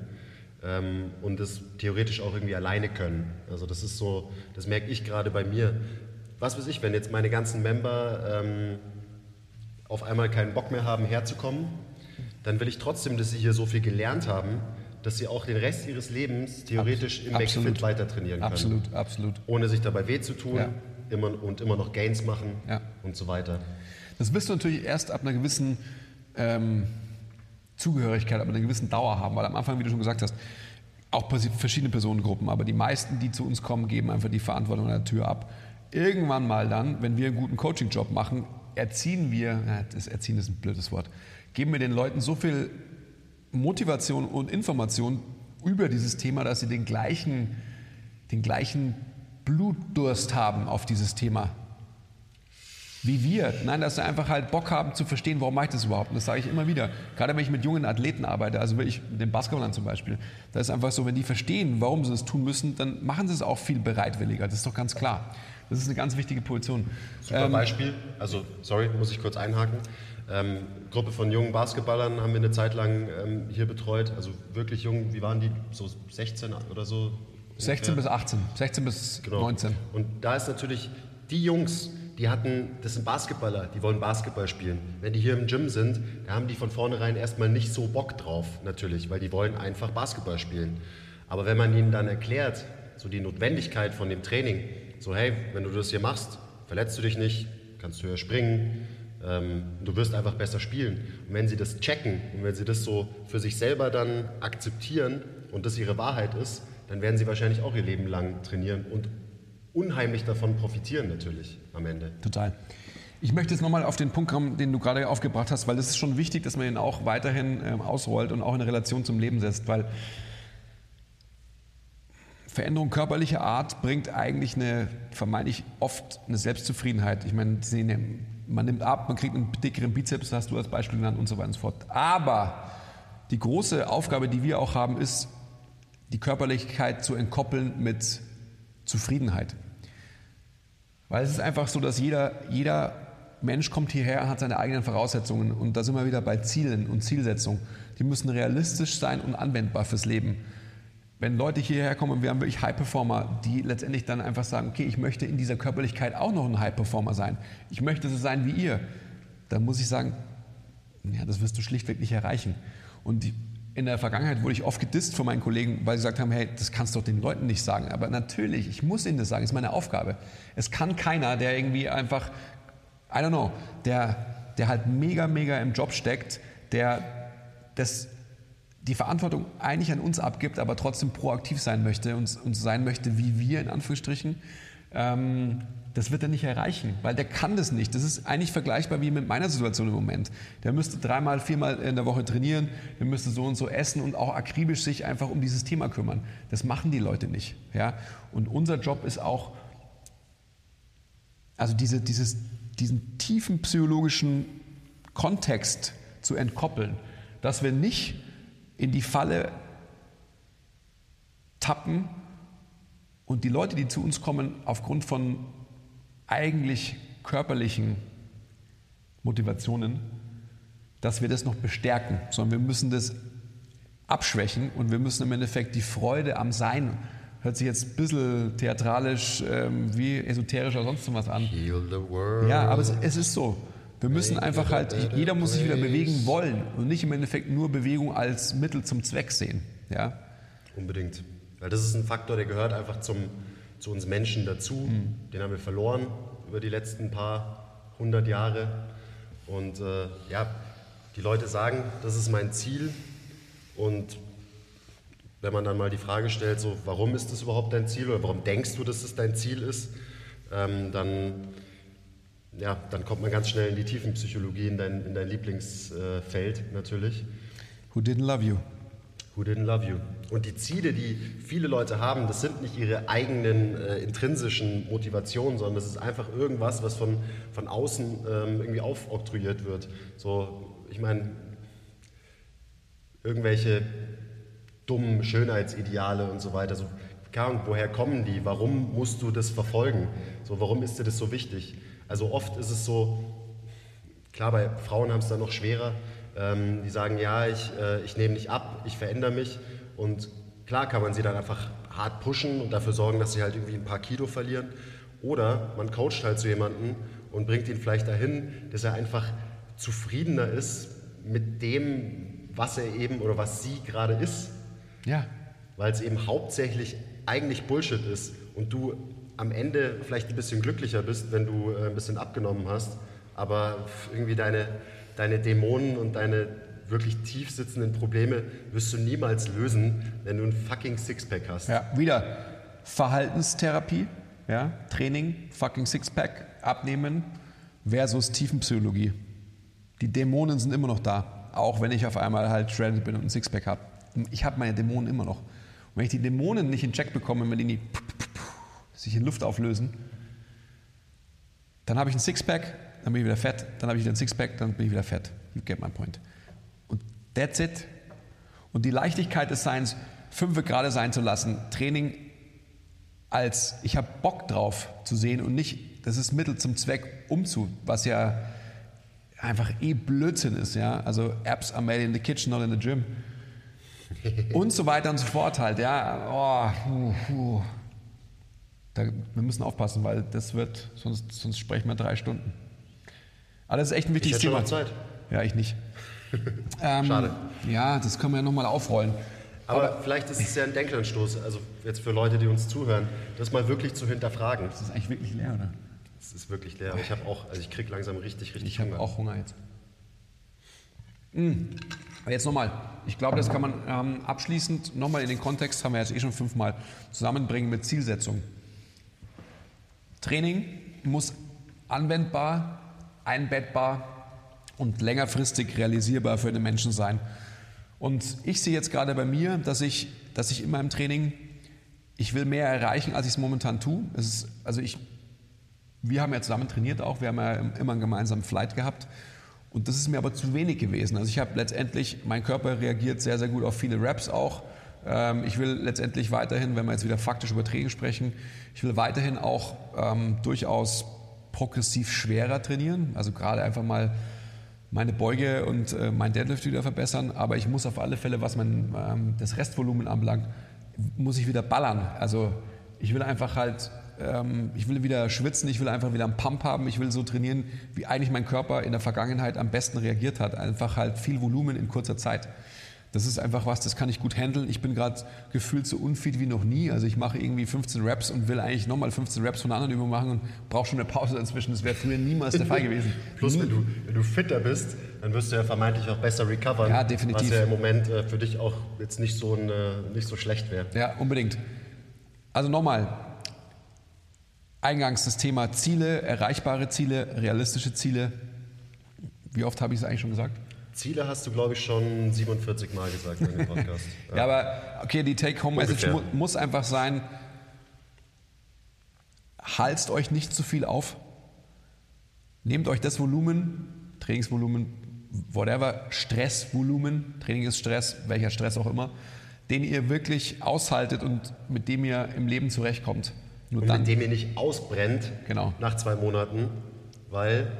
Speaker 2: ähm, und das theoretisch auch irgendwie alleine können. Also das ist so, das merke ich gerade bei mir. Was weiß ich, wenn jetzt meine ganzen Member ähm, auf einmal keinen Bock mehr haben, herzukommen, dann will ich trotzdem, dass sie hier so viel gelernt haben, dass sie auch den Rest ihres Lebens theoretisch Abs im McFit weiter trainieren können.
Speaker 1: Absolut, absolut.
Speaker 2: Ohne sich dabei weh zu tun ja. immer, und immer noch Gains machen ja. und so weiter.
Speaker 1: Das wirst du natürlich erst ab einer gewissen ähm, Zugehörigkeit, ab einer gewissen Dauer haben, weil am Anfang, wie du schon gesagt hast, auch verschiedene Personengruppen, aber die meisten, die zu uns kommen, geben einfach die Verantwortung an der Tür ab. Irgendwann mal dann, wenn wir einen guten Coaching-Job machen, erziehen wir, das Erziehen ist ein blödes Wort, geben wir den Leuten so viel Motivation und Information über dieses Thema, dass sie den gleichen, den gleichen Blutdurst haben auf dieses Thema wie wir. Nein, dass sie einfach halt Bock haben zu verstehen, warum mache ich das überhaupt. Und das sage ich immer wieder. Gerade wenn ich mit jungen Athleten arbeite, also ich mit den Basketballern zum Beispiel, da ist einfach so, wenn die verstehen, warum sie es tun müssen, dann machen sie es auch viel bereitwilliger. Das ist doch ganz klar. Das ist eine ganz wichtige Position.
Speaker 2: Super ähm, Beispiel. Also, sorry, muss ich kurz einhaken. Ähm, Gruppe von jungen Basketballern haben wir eine Zeit lang ähm, hier betreut. Also wirklich jung, wie waren die? So 16 oder so?
Speaker 1: 16 ungefähr? bis 18, 16 bis genau. 19.
Speaker 2: Und da ist natürlich die Jungs, die hatten, das sind Basketballer, die wollen Basketball spielen. Wenn die hier im Gym sind, da haben die von vornherein erstmal nicht so Bock drauf, natürlich, weil die wollen einfach Basketball spielen. Aber wenn man ihnen dann erklärt, so die Notwendigkeit von dem Training, so hey, wenn du das hier machst, verletzt du dich nicht, kannst höher springen, ähm, du wirst einfach besser spielen. Und wenn sie das checken und wenn sie das so für sich selber dann akzeptieren und das ihre Wahrheit ist, dann werden sie wahrscheinlich auch ihr Leben lang trainieren und unheimlich davon profitieren natürlich am Ende.
Speaker 1: Total. Ich möchte jetzt nochmal auf den Punkt kommen, den du gerade aufgebracht hast, weil es ist schon wichtig, dass man ihn auch weiterhin ähm, ausrollt und auch in Relation zum Leben setzt, weil Veränderung körperlicher Art bringt eigentlich eine, vermeintlich oft eine Selbstzufriedenheit. Ich meine, man nimmt ab, man kriegt einen dickeren Bizeps, das hast du als Beispiel genannt und so weiter und so fort. Aber die große Aufgabe, die wir auch haben, ist, die Körperlichkeit zu entkoppeln mit Zufriedenheit. Weil es ist einfach so, dass jeder, jeder Mensch kommt hierher und hat seine eigenen Voraussetzungen. Und da sind wir wieder bei Zielen und Zielsetzungen. Die müssen realistisch sein und anwendbar fürs Leben. Wenn Leute hierher kommen und wir haben wirklich High Performer, die letztendlich dann einfach sagen, okay, ich möchte in dieser Körperlichkeit auch noch ein High Performer sein. Ich möchte so sein wie ihr. Dann muss ich sagen, ja, das wirst du schlichtweg nicht erreichen. Und in der Vergangenheit wurde ich oft gedisst von meinen Kollegen, weil sie gesagt haben, hey, das kannst du doch den Leuten nicht sagen. Aber natürlich, ich muss ihnen das sagen, das ist meine Aufgabe. Es kann keiner, der irgendwie einfach, I don't know, der, der halt mega, mega im Job steckt, der das die Verantwortung eigentlich an uns abgibt, aber trotzdem proaktiv sein möchte und, und sein möchte wie wir in Anführungsstrichen, ähm, das wird er nicht erreichen, weil der kann das nicht. Das ist eigentlich vergleichbar wie mit meiner Situation im Moment. Der müsste dreimal, viermal in der Woche trainieren, der müsste so und so essen und auch akribisch sich einfach um dieses Thema kümmern. Das machen die Leute nicht. Ja? Und unser Job ist auch, also diese, dieses, diesen tiefen psychologischen Kontext zu entkoppeln, dass wir nicht in die Falle tappen und die Leute, die zu uns kommen, aufgrund von eigentlich körperlichen Motivationen, dass wir das noch bestärken, sondern wir müssen das abschwächen und wir müssen im Endeffekt die Freude am Sein, hört sich jetzt ein bisschen theatralisch ähm, wie esoterisch oder sonst was an. Ja, aber es, es ist so. Wir müssen einfach halt, jeder muss sich wieder bewegen wollen und nicht im Endeffekt nur Bewegung als Mittel zum Zweck sehen. Ja?
Speaker 2: Unbedingt. Weil das ist ein Faktor, der gehört einfach zum, zu uns Menschen dazu. Mhm. Den haben wir verloren über die letzten paar hundert Jahre. Und äh, ja, die Leute sagen, das ist mein Ziel. Und wenn man dann mal die Frage stellt, so, warum ist das überhaupt dein Ziel oder warum denkst du, dass es dein Ziel ist, ähm, dann ja, dann kommt man ganz schnell in die Tiefenpsychologie, in dein, in dein Lieblingsfeld natürlich.
Speaker 1: Who didn't love you?
Speaker 2: Who didn't love you? Und die Ziele, die viele Leute haben, das sind nicht ihre eigenen äh, intrinsischen Motivationen, sondern das ist einfach irgendwas, was von, von außen ähm, irgendwie aufoktroyiert wird. So, ich meine, irgendwelche dummen Schönheitsideale und so weiter. So, woher kommen die? Warum musst du das verfolgen? So, warum ist dir das so wichtig? Also oft ist es so, klar, bei Frauen haben es dann noch schwerer. Ähm, die sagen, ja, ich, äh, ich nehme nicht ab, ich verändere mich. Und klar kann man sie dann einfach hart pushen und dafür sorgen, dass sie halt irgendwie ein paar Kilo verlieren. Oder man coacht halt zu jemanden und bringt ihn vielleicht dahin, dass er einfach zufriedener ist mit dem, was er eben oder was sie gerade ist.
Speaker 1: Ja.
Speaker 2: Weil es eben hauptsächlich eigentlich Bullshit ist und du am Ende vielleicht ein bisschen glücklicher bist, wenn du äh, ein bisschen abgenommen hast, aber irgendwie deine, deine Dämonen und deine wirklich tief sitzenden Probleme wirst du niemals lösen, wenn du ein fucking Sixpack hast.
Speaker 1: Ja, wieder Verhaltenstherapie, ja, Training, fucking Sixpack, Abnehmen versus Tiefenpsychologie. Die Dämonen sind immer noch da, auch wenn ich auf einmal halt shredded bin und ein Sixpack habe. Ich habe meine Dämonen immer noch. Und wenn ich die Dämonen nicht in Check bekomme, wenn die nie sich in Luft auflösen. Dann habe ich ein Sixpack, dann bin ich wieder fett, dann habe ich wieder ein Sixpack, dann bin ich wieder fett. You get my point. Und that's it. Und die Leichtigkeit des Seins, fünf gerade sein zu lassen, Training als ich habe Bock drauf zu sehen und nicht, das ist Mittel zum Zweck umzu, was ja einfach eh Blödsinn ist, ja. Also Apps are made in the kitchen, not in the gym. und so weiter und so fort halt, ja. Oh, uh, uh. Da, wir müssen aufpassen, weil das wird, sonst, sonst sprechen wir drei Stunden. Aber das ist echt ein wichtiges
Speaker 2: ich Thema. Schon Zeit.
Speaker 1: Ja, ich nicht. ähm, Schade. Ja, das können wir ja nochmal aufrollen.
Speaker 2: Aber, Aber, vielleicht ist es ja ein Denkanstoß, also jetzt für Leute, die uns zuhören, das mal wirklich zu hinterfragen.
Speaker 1: Das ist eigentlich wirklich leer, oder?
Speaker 2: Es ist wirklich leer. Ich habe auch, also ich kriege langsam richtig, richtig
Speaker 1: ich Hunger. Ich habe auch Hunger jetzt. Mm. Aber jetzt nochmal, ich glaube, das kann man ähm, abschließend nochmal in den Kontext, haben wir jetzt eh schon fünfmal, zusammenbringen mit Zielsetzung. Training muss anwendbar, einbettbar und längerfristig realisierbar für den Menschen sein. Und ich sehe jetzt gerade bei mir, dass ich, dass ich in meinem Training, ich will mehr erreichen, als ich es momentan tue. Es ist, also ich, wir haben ja zusammen trainiert auch, wir haben ja immer einen gemeinsamen Flight gehabt. Und das ist mir aber zu wenig gewesen. Also ich habe letztendlich, mein Körper reagiert sehr, sehr gut auf viele Raps auch. Ähm, ich will letztendlich weiterhin, wenn wir jetzt wieder faktisch über Training sprechen, ich will weiterhin auch ähm, durchaus progressiv schwerer trainieren. Also gerade einfach mal meine Beuge und äh, mein Deadlift wieder verbessern. Aber ich muss auf alle Fälle, was mein, ähm, das Restvolumen anbelangt, muss ich wieder ballern. Also ich will einfach halt, ähm, ich will wieder schwitzen, ich will einfach wieder einen Pump haben, ich will so trainieren, wie eigentlich mein Körper in der Vergangenheit am besten reagiert hat. Einfach halt viel Volumen in kurzer Zeit. Das ist einfach was, das kann ich gut handeln. Ich bin gerade gefühlt so unfit wie noch nie. Also ich mache irgendwie 15 Raps und will eigentlich nochmal 15 Raps von einer anderen Übung machen und brauche schon eine Pause dazwischen. Das wäre früher niemals der Fall gewesen.
Speaker 2: Plus, wenn du, wenn du fitter bist, dann wirst du ja vermeintlich auch besser recovern.
Speaker 1: Ja, definitiv.
Speaker 2: Was ja im Moment äh, für dich auch jetzt nicht so, ein, äh, nicht so schlecht wäre.
Speaker 1: Ja, unbedingt. Also nochmal, eingangs das Thema Ziele, erreichbare Ziele, realistische Ziele. Wie oft habe ich es eigentlich schon gesagt?
Speaker 2: Ziele hast du, glaube ich, schon 47 Mal gesagt in dem Podcast.
Speaker 1: ja. ja, aber okay, die Take-Home-Message mu muss einfach sein, halst euch nicht zu viel auf. Nehmt euch das Volumen, Trainingsvolumen, whatever, Stressvolumen, Training ist Stress, welcher Stress auch immer, den ihr wirklich aushaltet und mit dem ihr im Leben zurechtkommt. Nur
Speaker 2: und
Speaker 1: dann.
Speaker 2: mit dem ihr nicht ausbrennt
Speaker 1: Genau.
Speaker 2: nach zwei Monaten, weil,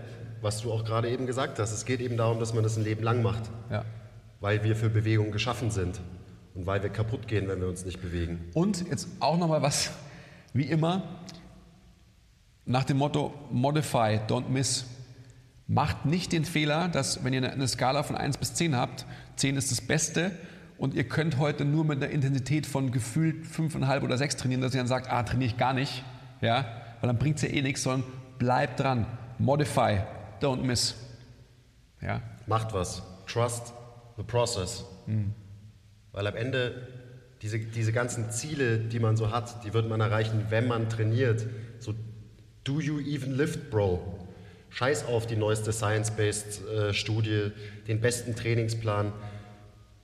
Speaker 2: was du auch gerade eben gesagt hast, es geht eben darum, dass man das ein Leben lang macht,
Speaker 1: Ja.
Speaker 2: weil wir für Bewegung geschaffen sind und weil wir kaputt gehen, wenn wir uns nicht bewegen.
Speaker 1: Und jetzt auch nochmal was, wie immer, nach dem Motto Modify, don't miss. Macht nicht den Fehler, dass wenn ihr eine Skala von 1 bis 10 habt, 10 ist das Beste und ihr könnt heute nur mit einer Intensität von gefühlt 5,5 oder 6 trainieren, dass ihr dann sagt, ah, trainiere ich gar nicht, ja, weil dann bringt es ja eh nichts, sondern bleibt dran. Modify, don't miss. Ja,
Speaker 2: Macht was. Trust the process. Weil am Ende diese, diese ganzen Ziele, die man so hat, die wird man erreichen, wenn man trainiert. So, do you even lift, bro? Scheiß auf die neueste Science-Based äh, Studie, den besten Trainingsplan.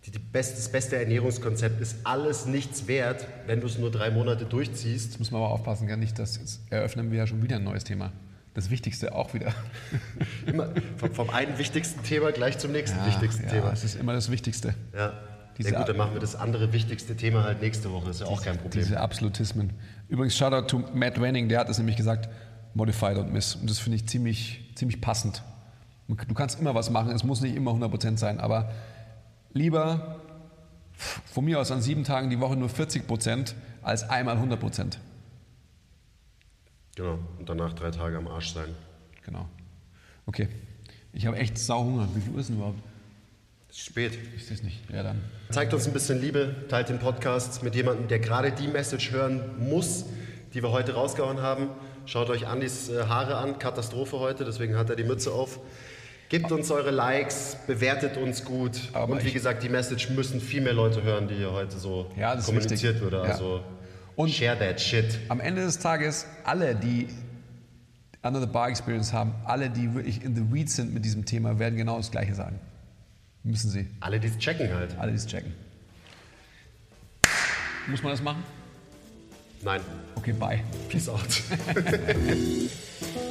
Speaker 2: Die, die best, das beste Ernährungskonzept ist alles nichts wert, wenn du es nur drei Monate durchziehst.
Speaker 1: jetzt müssen wir aber aufpassen, gell, nicht, dass jetzt eröffnen wir ja schon wieder ein neues Thema. Das Wichtigste auch wieder.
Speaker 2: Immer vom, vom einen wichtigsten Thema gleich zum nächsten wichtigsten
Speaker 1: ja,
Speaker 2: Thema.
Speaker 1: Es ist immer das Wichtigste.
Speaker 2: Ja.
Speaker 1: Diese
Speaker 2: ja gut, dann machen wir das andere wichtigste Thema halt nächste Woche. Ist ja auch kein Problem.
Speaker 1: Diese Absolutismen. Übrigens, Shoutout to Matt Wenning, der hat es nämlich gesagt, Modified und Miss. Und das finde ich ziemlich, ziemlich passend. Du kannst immer was machen, es muss nicht immer 100% sein, aber lieber von mir aus an sieben Tagen die Woche nur 40% als einmal 100%.
Speaker 2: Genau. Und danach drei Tage am Arsch sein.
Speaker 1: Genau. Okay. Ich habe echt sau Hunger. Wie viel Uhr ist denn überhaupt?
Speaker 2: Ist spät.
Speaker 1: Ich sehe es nicht. Ja, dann.
Speaker 2: Zeigt uns ein bisschen Liebe, teilt den Podcast mit jemandem, der gerade die Message hören muss, die wir heute rausgehauen haben. Schaut euch Andys äh, Haare an, Katastrophe heute, deswegen hat er die Mütze auf. Gebt uns eure Likes, bewertet uns gut.
Speaker 1: Aber
Speaker 2: und wie gesagt, die Message müssen viel mehr Leute hören, die hier heute so
Speaker 1: Ja,
Speaker 2: kommuniziert
Speaker 1: wichtig.
Speaker 2: würde.
Speaker 1: Ja. Und-
Speaker 2: share that shit.
Speaker 1: Am Ende des Tages, alle, die Under the Bar Experience haben, alle, die wirklich in the weeds sind mit diesem Thema, werden genau das Gleiche sagen. Müssen sie.
Speaker 2: Alle, die es checken halt.
Speaker 1: Alle, die es checken. Muss man das machen?
Speaker 2: Nein.
Speaker 1: Okay, bye.
Speaker 2: Peace out.